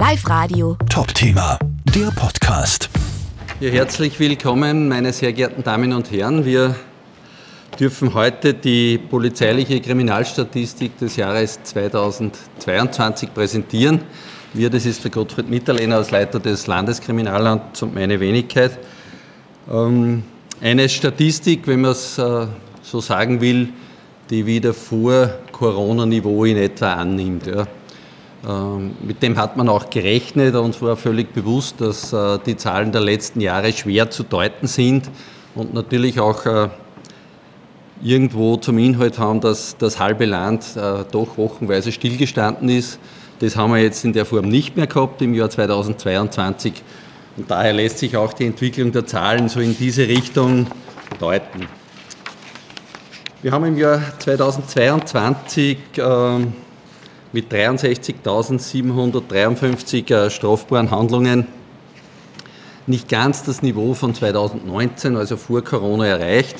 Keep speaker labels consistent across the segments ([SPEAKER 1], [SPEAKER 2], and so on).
[SPEAKER 1] Live Radio.
[SPEAKER 2] Top Thema, der Podcast.
[SPEAKER 3] Ja, herzlich willkommen, meine sehr geehrten Damen und Herren. Wir dürfen heute die polizeiliche Kriminalstatistik des Jahres 2022 präsentieren. Wir, das ist der Gottfried Mitterlehner als Leiter des Landeskriminalamts und meine Wenigkeit. Ähm, eine Statistik, wenn man es äh, so sagen will, die wieder vor Corona-Niveau in etwa annimmt. Ja. Ähm, mit dem hat man auch gerechnet. Uns war völlig bewusst, dass äh, die Zahlen der letzten Jahre schwer zu deuten sind und natürlich auch äh, irgendwo zum Inhalt haben, dass das halbe Land äh, doch wochenweise stillgestanden ist. Das haben wir jetzt in der Form nicht mehr gehabt im Jahr 2022. Und daher lässt sich auch die Entwicklung der Zahlen so in diese Richtung deuten. Wir haben im Jahr 2022 mit 63.753 äh, strafbaren Handlungen nicht ganz das Niveau von 2019, also vor Corona, erreicht.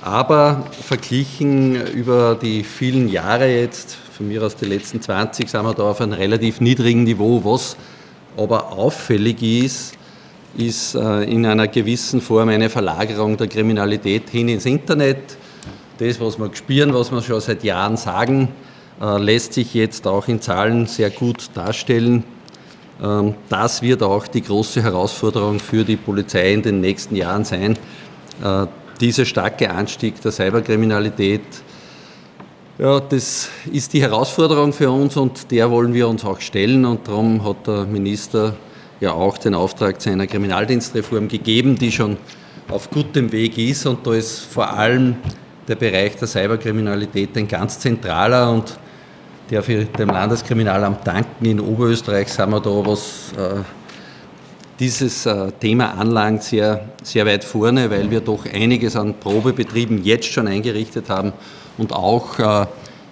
[SPEAKER 3] Aber verglichen über die vielen Jahre jetzt, von mir aus die letzten 20, sind wir da auf einem relativ niedrigen Niveau. Was aber auffällig ist, ist äh, in einer gewissen Form eine Verlagerung der Kriminalität hin ins Internet. Das, was wir spüren, was wir schon seit Jahren sagen, lässt sich jetzt auch in Zahlen sehr gut darstellen. Ähm, das wird auch die große Herausforderung für die Polizei in den nächsten Jahren sein. Äh, dieser starke Anstieg der Cyberkriminalität, ja, das ist die Herausforderung für uns und der wollen wir uns auch stellen und darum hat der Minister ja auch den Auftrag zu einer Kriminaldienstreform gegeben, die schon auf gutem Weg ist und da ist vor allem der Bereich der Cyberkriminalität ein ganz zentraler und darf ich dem Landeskriminalamt danken. In Oberösterreich sind wir da, was äh, dieses äh, Thema anlangt, sehr, sehr weit vorne, weil wir doch einiges an Probebetrieben jetzt schon eingerichtet haben und auch äh,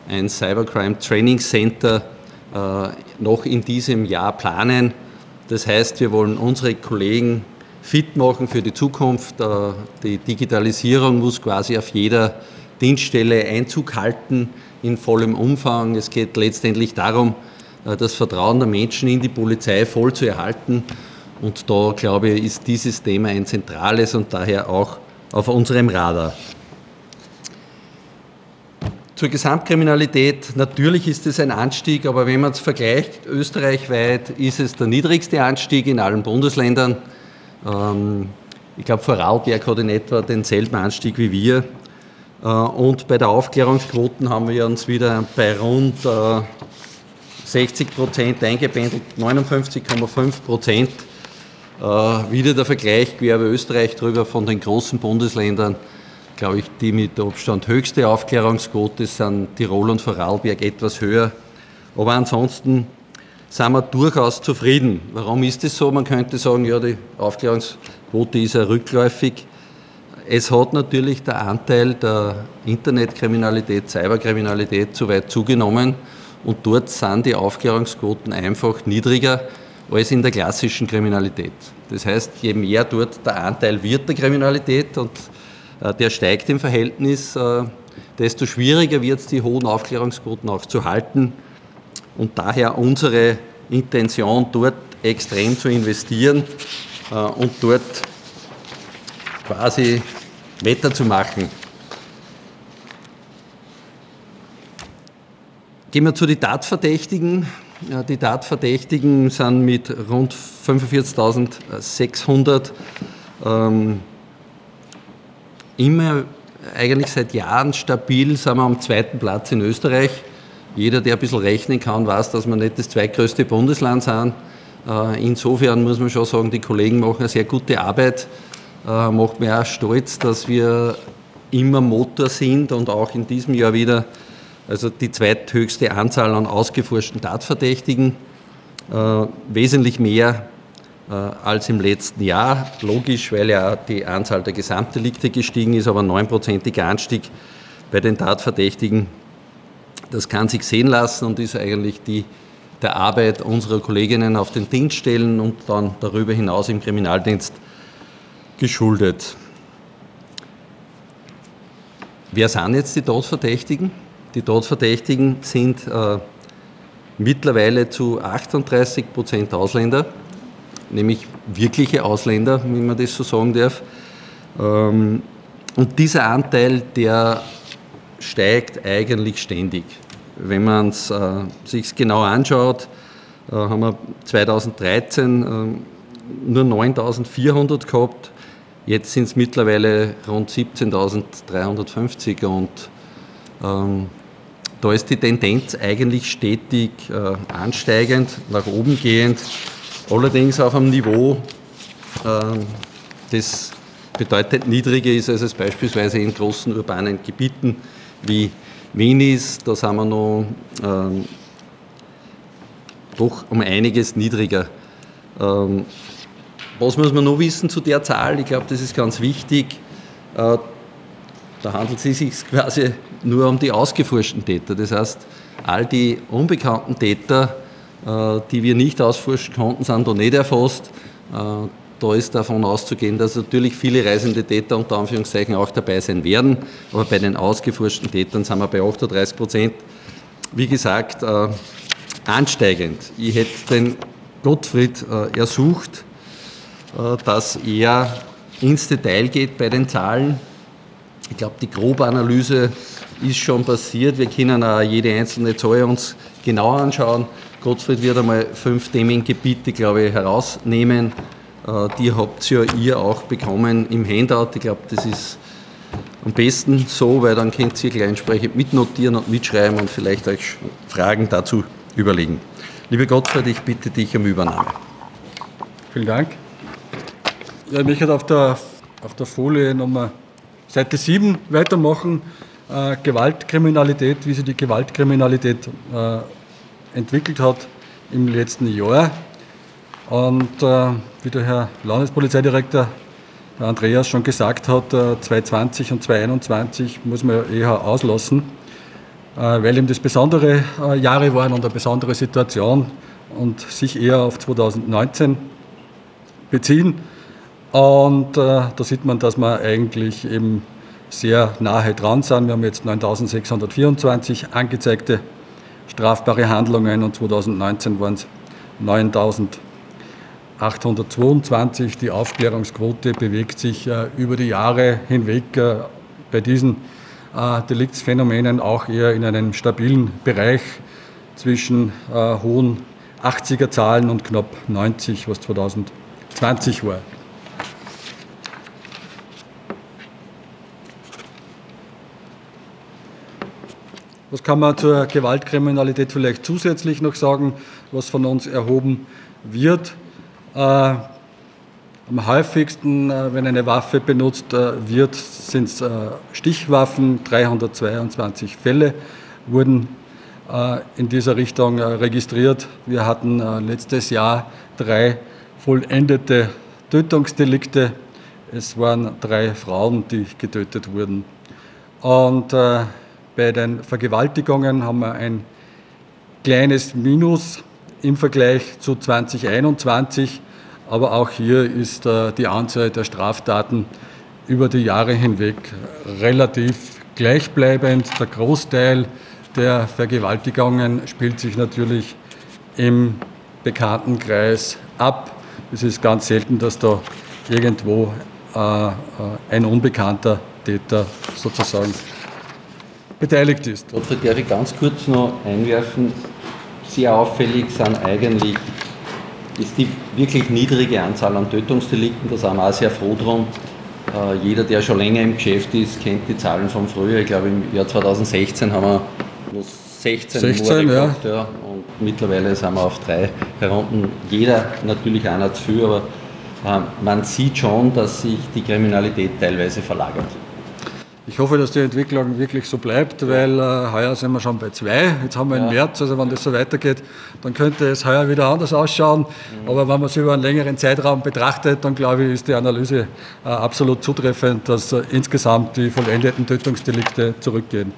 [SPEAKER 3] ein Cybercrime Training Center noch in diesem Jahr planen. Das heißt, wir wollen unsere Kollegen fit machen für die Zukunft. Die Digitalisierung muss quasi auf jeder Dienststelle Einzug halten in vollem Umfang. Es geht letztendlich darum, äh, das Vertrauen der Menschen in die Polizei voll zu erhalten. Und da, glaube ich, ist dieses Thema ein zentrales und daher auch auf unserem Radar. Zur Gesamtkriminalität, natürlich ist es ein Anstieg, aber wenn man es vergleicht, österreichweit ist es der niedrigste Anstieg in allen Bundesländern. Ähm, ich glaube, Vorarlberg hat in etwa denselben Anstieg wie wir. Äh, und bei der Aufklärungsquoten haben wir uns wieder bei rund 60 äh, Prozent eingependelt, 59,5 Prozent. Äh, wieder der Vergleich quer über Österreich drüber von den großen Bundesländern, glaube ich, die mit Abstand höchste Aufklärungsquote sind Tirol und Vorarlberg etwas höher. Aber ansonsten sind wir durchaus zufrieden. Warum ist es so? Man könnte sagen, ja, die Aufklärungsquote ist ja rückläufig. Es hat natürlich der Anteil der Internetkriminalität, Cyberkriminalität zu weit zugenommen und dort sind die Aufklärungsquoten einfach niedriger als in der klassischen Kriminalität. Das heißt, je mehr dort der Anteil wird der Kriminalität und äh, der steigt im Verhältnis, äh, desto schwieriger wird es, die hohen Aufklärungsquoten auch zu halten und daher unsere Intention, dort extrem zu investieren äh, und dort quasi Wetter zu machen. Gehen wir zu den Tatverdächtigen. Die Tatverdächtigen sind mit rund 45.600 ähm, immer eigentlich seit Jahren stabil, sind wir am zweiten Platz in Österreich. Jeder, der ein bisschen rechnen kann, weiß, dass wir nicht das zweitgrößte Bundesland sind. Äh, insofern muss man schon sagen, die Kollegen machen eine sehr gute Arbeit äh, macht mich auch stolz, dass wir immer Motor sind und auch in diesem Jahr wieder also die zweithöchste Anzahl an ausgeforschten Tatverdächtigen, äh, wesentlich mehr äh, als im letzten Jahr. Logisch, weil ja die Anzahl der Gesamtdelikte gestiegen ist, aber ein neunprozentiger Anstieg bei den Tatverdächtigen, das kann sich sehen lassen und ist eigentlich die der Arbeit unserer Kolleginnen auf den Dienststellen und dann darüber hinaus im Kriminaldienst geschuldet. Wer sind jetzt die Tatverdächtigen? Die Tatverdächtigen sind äh, mittlerweile zu 38 Prozent Ausländer, nämlich wirkliche Ausländer, wenn man das so sagen darf. Ähm, und dieser Anteil, der steigt eigentlich ständig. Wenn man es äh, sich genau anschaut, äh, haben wir 2013 äh, nur 9.400 gehabt. Jetzt sind es mittlerweile rund 17.350 und ähm, da ist die Tendenz eigentlich stetig äh, ansteigend, nach oben gehend, allerdings auf einem Niveau, äh, das bedeutend niedriger ist, als es beispielsweise in großen urbanen Gebieten wie Wien ist. Da sind wir noch äh, doch um einiges niedriger. Ähm, was muss man noch wissen zu der Zahl? Ich glaube, das ist ganz wichtig. Äh, da handelt es sich quasi nur um die ausgeforschten Täter. Das heißt, all die unbekannten Täter, äh, die wir nicht ausforschen konnten, sind da nicht erfasst. Äh, da ist davon auszugehen, dass natürlich viele reisende Täter unter Anführungszeichen auch dabei sein werden. Aber bei den ausgeforschten Tätern sind wir bei 38 Prozent. Wie gesagt, ansteigend. Ich hätte den Gottfried ersucht, dass er ins Detail geht bei den Zahlen. Ich glaube, die grobe Analyse ist schon passiert. Wir können auch jede einzelne Zahl uns genau anschauen. Gottfried wird einmal fünf Themengebiete, glaube ich, herausnehmen. Äh, die habt ihr ja ihr auch bekommen im Handout. Ich glaube, das ist am besten so, weil dann könnt ihr gleich entsprechend mitnotieren und mitschreiben und vielleicht euch Fragen dazu überlegen. Lieber Gottfried, ich bitte dich um Übernahme.
[SPEAKER 1] Vielen Dank. Ja, ich möchte auf der, auf der Folie Nummer Seite 7 weitermachen äh, Gewaltkriminalität, wie sich die Gewaltkriminalität äh, entwickelt hat im letzten Jahr. Und äh, wie der Herr Landespolizeidirektor Herr Andreas schon gesagt hat, 2020 äh, und 2021 muss man eher auslassen, äh, weil eben das besondere äh, Jahre waren und eine besondere Situation und sich eher auf 2019 beziehen. Und da sieht man, dass man eigentlich eben sehr nahe dran sind. Wir haben jetzt 9.624 angezeigte strafbare Handlungen und 2019 waren es 9.822. Die Aufklärungsquote bewegt sich äh, über die Jahre hinweg äh, bei diesen äh, Deliktsphänomenen auch eher in einem stabilen Bereich zwischen äh, hohen 80er Zahlen und knapp 90, was 2020 war. Was kann man zur Gewaltkriminalität vielleicht zusätzlich noch sagen, was von uns erhoben wird? Äh, am häufigsten, äh, wenn eine Waffe benutzt äh, wird, sind es äh, Stichwaffen. 322 Fälle wurden in dieser Richtung registriert. Wir hatten letztes Jahr drei vollendete Tötungsdelikte. Es waren drei Frauen, die getötet wurden. Und bei den Vergewaltigungen haben wir ein kleines Minus im Vergleich zu 2021, aber auch hier ist äh, die Anzahl der Straftaten über die Jahre hinweg relativ gleichbleibend. Der Großteil der Vergewaltigungen spielt sich natürlich im Bekanntenkreis ab. Es ist ganz selten, dass da irgendwo äh, äh ein unbekannter Täter sozusagen beteiligt ist.
[SPEAKER 3] Gottfried, darf ich ganz kurz noch einwerfen? Sehr auffällig sind eigentlich ist die wirklich niedrige Anzahl an Tötungsdelikten. Da sind wir auch sehr froh drum. Äh, jeder, der schon länger im Geschäft ist, kennt die Zahlen von früher. Ich glaube, im Jahr 2016 haben wir nur 16,
[SPEAKER 1] 16 Morde gehabt, ja.
[SPEAKER 3] Und mittlerweile sind wir auf drei herunter. Jeder natürlich einer zu viel, aber äh, man sieht schon, dass sich die Kriminalität teilweise verlagert.
[SPEAKER 1] Ich hoffe, dass die Entwicklung wirklich so bleibt, weil äh, heuer sind wir schon bei zwei. Jetzt haben wir ja. im März, also wenn das so weitergeht, dann könnte es heuer wieder anders ausschauen. Mhm. Aber wenn man es über einen längeren Zeitraum betrachtet, dann glaube ich, ist die Analyse äh, absolut zutreffend, dass äh, insgesamt die vollendeten Tötungsdelikte zurückgehen.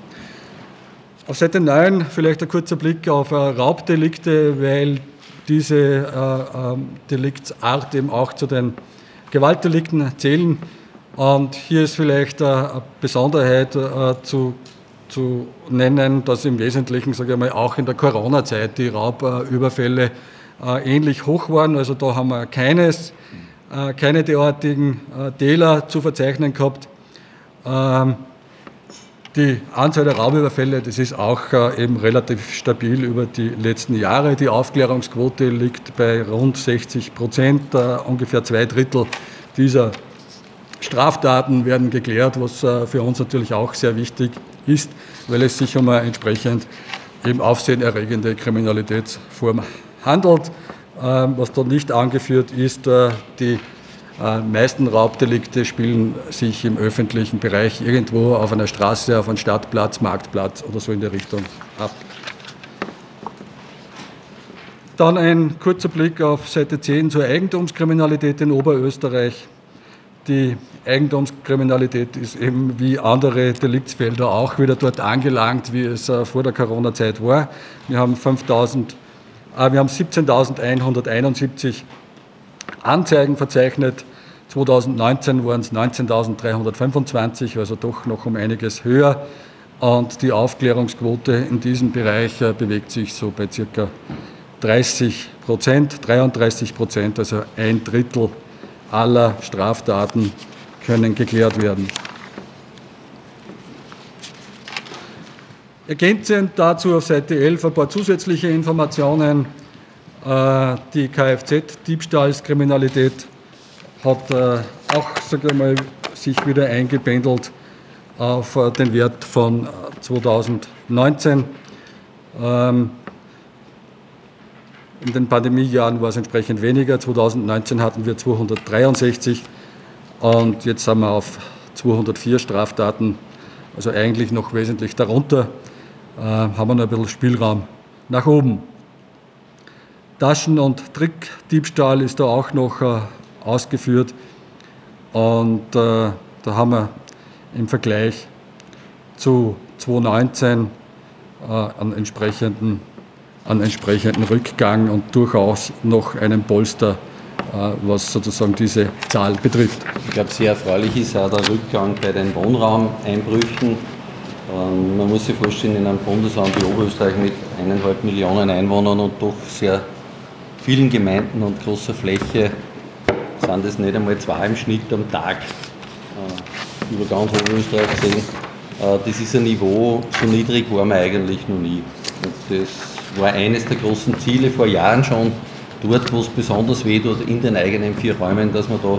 [SPEAKER 1] Auf Seite 9 vielleicht ein kurzer Blick auf äh, Raubdelikte, weil diese äh, ähm, Deliktsart eben auch zu den Gewaltdelikten zählen. Und hier ist vielleicht eine Besonderheit äh, zu zu nennen, dass im Wesentlichen, sage ich mal, auch in der Corona-Zeit die Raubüberfälle ähnlich hoch waren. Also da haben wir keines, keine derartigen Täler zu verzeichnen gehabt. Ähm, die Anzahl der Raubüberfälle, das ist auch äh, eben relativ stabil über die letzten Jahre. Die Aufklärungsquote liegt bei rund 60 Prozent. Äh, ungefähr zwei Drittel dieser Straftaten werden geklärt, was äh, für uns natürlich auch sehr wichtig ist, weil es sich um eine entsprechend eben aufsehenerregende Kriminalitätsform handelt. Ähm, was da nicht angeführt ist, die äh, meisten Raubdelikte spielen sich im öffentlichen Bereich irgendwo auf einer Straße, auf einem Stadtplatz, Marktplatz oder so in der Richtung ab. Dann ein kurzer Blick auf Seite 10 zur Eigentumskriminalität in Oberösterreich. Die Eigentumskriminalität ist eben wie andere Deliktsfelder auch wieder dort angelangt, wie es äh, vor der Corona-Zeit war. Wir haben, 5000, äh, haben 17.171 Anzeigen verzeichnet. 2019 waren es 19.325, also doch noch um einiges höher. Und die Aufklärungsquote in diesem Bereich äh, bewegt sich so bei circa 30 Prozent, 33 Prozent, also ein Drittel aller Straftaten können geklärt werden. Ergänzend dazu auf Seite 11 ein paar zusätzliche Informationen. Äh, die Kfz-Diebstahlskriminalität hat äh, auch sag ich mal, sich wieder eingependelt auf äh, den Wert von 2019. In den Pandemiejahren war es entsprechend weniger. 2019 hatten wir 263 und jetzt sind wir auf 204 Straftaten, also eigentlich noch wesentlich darunter. haben wir noch ein bisschen Spielraum nach oben. Taschen- und Trickdiebstahl ist da auch noch äh, ausgeführt. Und äh, da haben wir im Vergleich zu 2019 äh, einen, entsprechenden, einen entsprechenden Rückgang und durchaus noch einen Polster, äh, was sozusagen diese Zahl betrifft.
[SPEAKER 3] Ich glaube, sehr erfreulich ist auch der Rückgang bei den Wohnraumeinbrüchen. Ähm, man muss sich vorstellen, in einem Bundesland wie Oberösterreich mit eineinhalb Millionen Einwohnern und doch sehr vielen Gemeinden und großer Fläche sind es nicht einmal zwei im Schnitt am Tag äh, über ganz Oberösterreich gesehen. Äh, das ist ein Niveau, so niedrig war man eigentlich noch nie. Und das war eines der großen Ziele vor Jahren schon, dort wo es besonders weh tut, in den eigenen vier Räumen, dass man da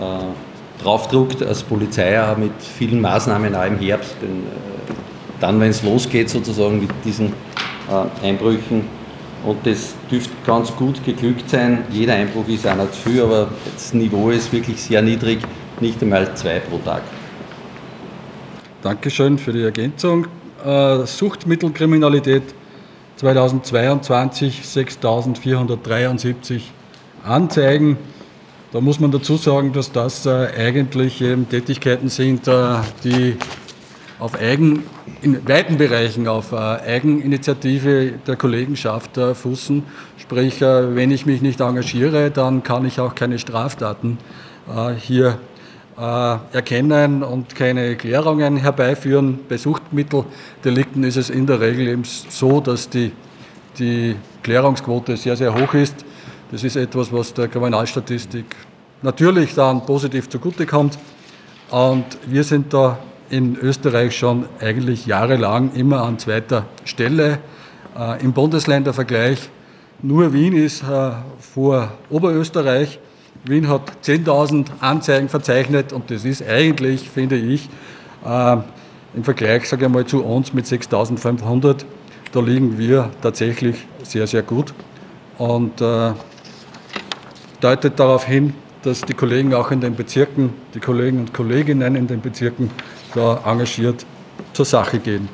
[SPEAKER 3] äh, draufdruckt als Polizei auch mit vielen Maßnahmen auch im Herbst. Denn, äh, dann, wenn es losgeht sozusagen mit diesen äh, Einbrüchen, und das dürfte ganz gut geglückt sein. Jeder Einbruch ist einer zu viel, aber das Niveau ist wirklich sehr niedrig, nicht einmal zwei pro Tag.
[SPEAKER 1] Dankeschön für die Ergänzung. Äh, Suchtmittelkriminalität 2022 6.473 Anzeigen. Da muss man dazu sagen, dass das äh, eigentlich Tätigkeiten sind, äh, die auf Eigen, in weiten Bereichen auf äh, Eigeninitiative der Kollegenschaft fußen. Sprich, wenn ich mich nicht engagiere, dann kann ich auch keine Straftaten hier erkennen und keine Klärungen herbeiführen. Bei Suchtmitteldelikten ist es in der Regel eben so, dass die, die Klärungsquote sehr, sehr hoch ist. Das ist etwas, was der Kriminalstatistik natürlich dann positiv zugutekommt. Und wir sind da in Österreich schon eigentlich jahrelang immer an zweiter Stelle. Äh, Im Bundesländervergleich nur Wien ist äh, vor Oberösterreich. Wien hat 10.000 Anzeigen verzeichnet und das ist eigentlich, finde ich, äh, im Vergleich, sage ich mal, zu uns mit 6.500, da liegen wir tatsächlich sehr, sehr gut und äh, deutet darauf hin, dass die Kollegen auch in den Bezirken, die Kollegen und Kolleginnen in den Bezirken da engagiert zur Sache gehen.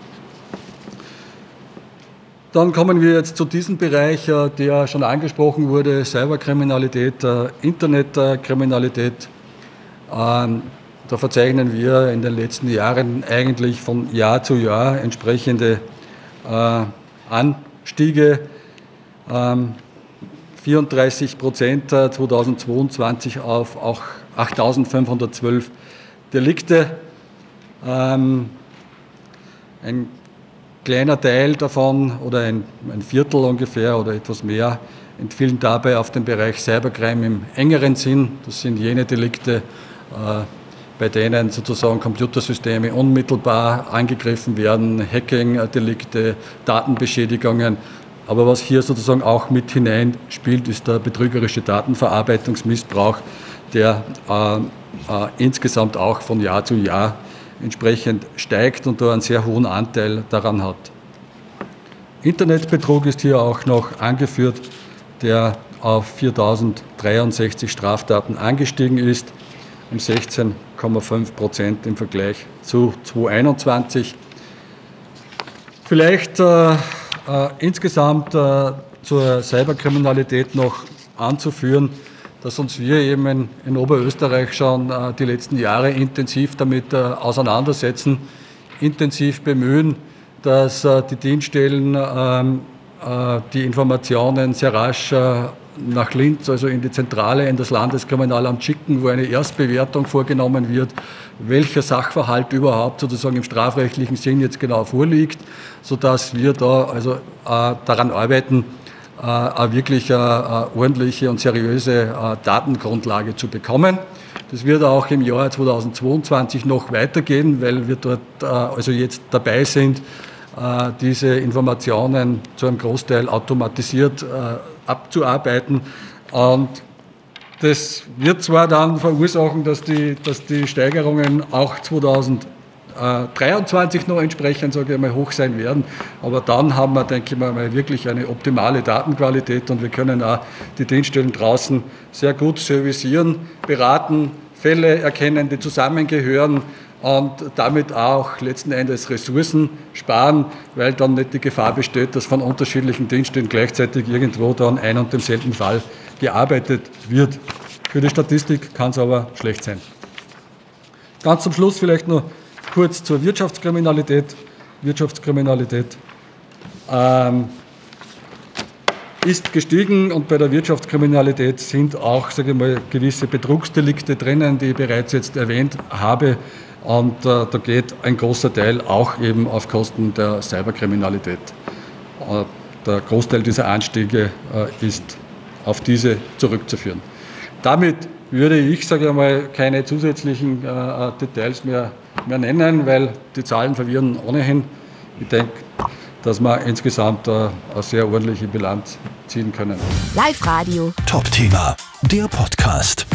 [SPEAKER 1] Dann kommen wir jetzt zu diesem Bereich, äh, der schon angesprochen wurde, Cyberkriminalität, äh, Internetkriminalität. Ähm, da verzeichnen wir in den letzten Jahren eigentlich von Jahr zu Jahr entsprechende äh, Anstiege. 34 ähm, Prozent 2022 auf auch 8.512 Delikte. Ähm, Ein kleiner Teil davon oder ein, ein Viertel ungefähr oder etwas mehr entfielen dabei auf den Bereich Cybercrime im engeren Sinn. Das sind jene Delikte, äh, bei denen sozusagen Computersysteme unmittelbar angegriffen werden, Hacking-Delikte, Datenbeschädigungen. Aber was hier sozusagen auch mit hineinspielt, ist der betrügerische Datenverarbeitungsmissbrauch, der äh, äh, insgesamt auch von Jahr zu Jahr entsprechend steigt und da einen sehr hohen Anteil daran hat. Internetbetrug ist hier auch noch angeführt, der auf 4063 Straftaten angestiegen ist, um 16,5 Prozent im Vergleich zu 2021. Vielleicht äh, äh, insgesamt äh, zur Cyberkriminalität noch anzuführen, dass uns wir eben in, in Oberösterreich schon äh, die letzten Jahre intensiv damit äh, auseinandersetzen, intensiv bemühen, dass äh, die Dienststellen ähm, äh, die Informationen sehr rasch äh, nach Linz, also in die Zentrale, in das Landeskriminalamt schicken, wo eine Erstbewertung vorgenommen wird, welcher Sachverhalt überhaupt sozusagen im strafrechtlichen Sinn jetzt genau vorliegt, sodass wir da also äh, daran arbeiten, wirklich eine äh, ordentliche und seriöse äh, Datengrundlage zu bekommen. Das wird auch im Jahr 2022 noch weitergehen, weil wir dort also jetzt dabei sind, diese Informationen zu einem Großteil automatisiert abzuarbeiten. Und das wird zwar dann verursachen, dass die, dass die Steigerungen auch 2022 23 noch entsprechend, sage ich mal, hoch sein werden. Aber dann haben wir, denke ich mal, wirklich eine optimale Datenqualität und wir können auch die Dienststellen draußen sehr gut servicieren, beraten, Fälle erkennen, die zusammengehören und damit auch letzten Endes Ressourcen sparen, weil dann nicht die Gefahr besteht, dass von unterschiedlichen Dienststellen gleichzeitig irgendwo dann ein und demselben Fall gearbeitet wird. Für die Statistik kann es aber schlecht sein. Ganz zum Schluss vielleicht noch Kurz zur Wirtschaftskriminalität. Wirtschaftskriminalität ähm, ist gestiegen und bei der Wirtschaftskriminalität sind auch ich mal, gewisse Betrugsdelikte drinnen, die ich bereits jetzt erwähnt habe. Und äh, da geht ein großer Teil auch eben auf Kosten der Cyberkriminalität. Äh, der Großteil dieser Anstiege äh, ist auf diese zurückzuführen. Damit würde ich, sage ich mal, keine zusätzlichen äh, Details mehr mehr nennen, weil die Zahlen verwirren ohnehin. Ich denke, dass wir insgesamt äh, eine sehr ordentliche Bilanz ziehen können.
[SPEAKER 2] Live Radio. Top Thema, der Podcast.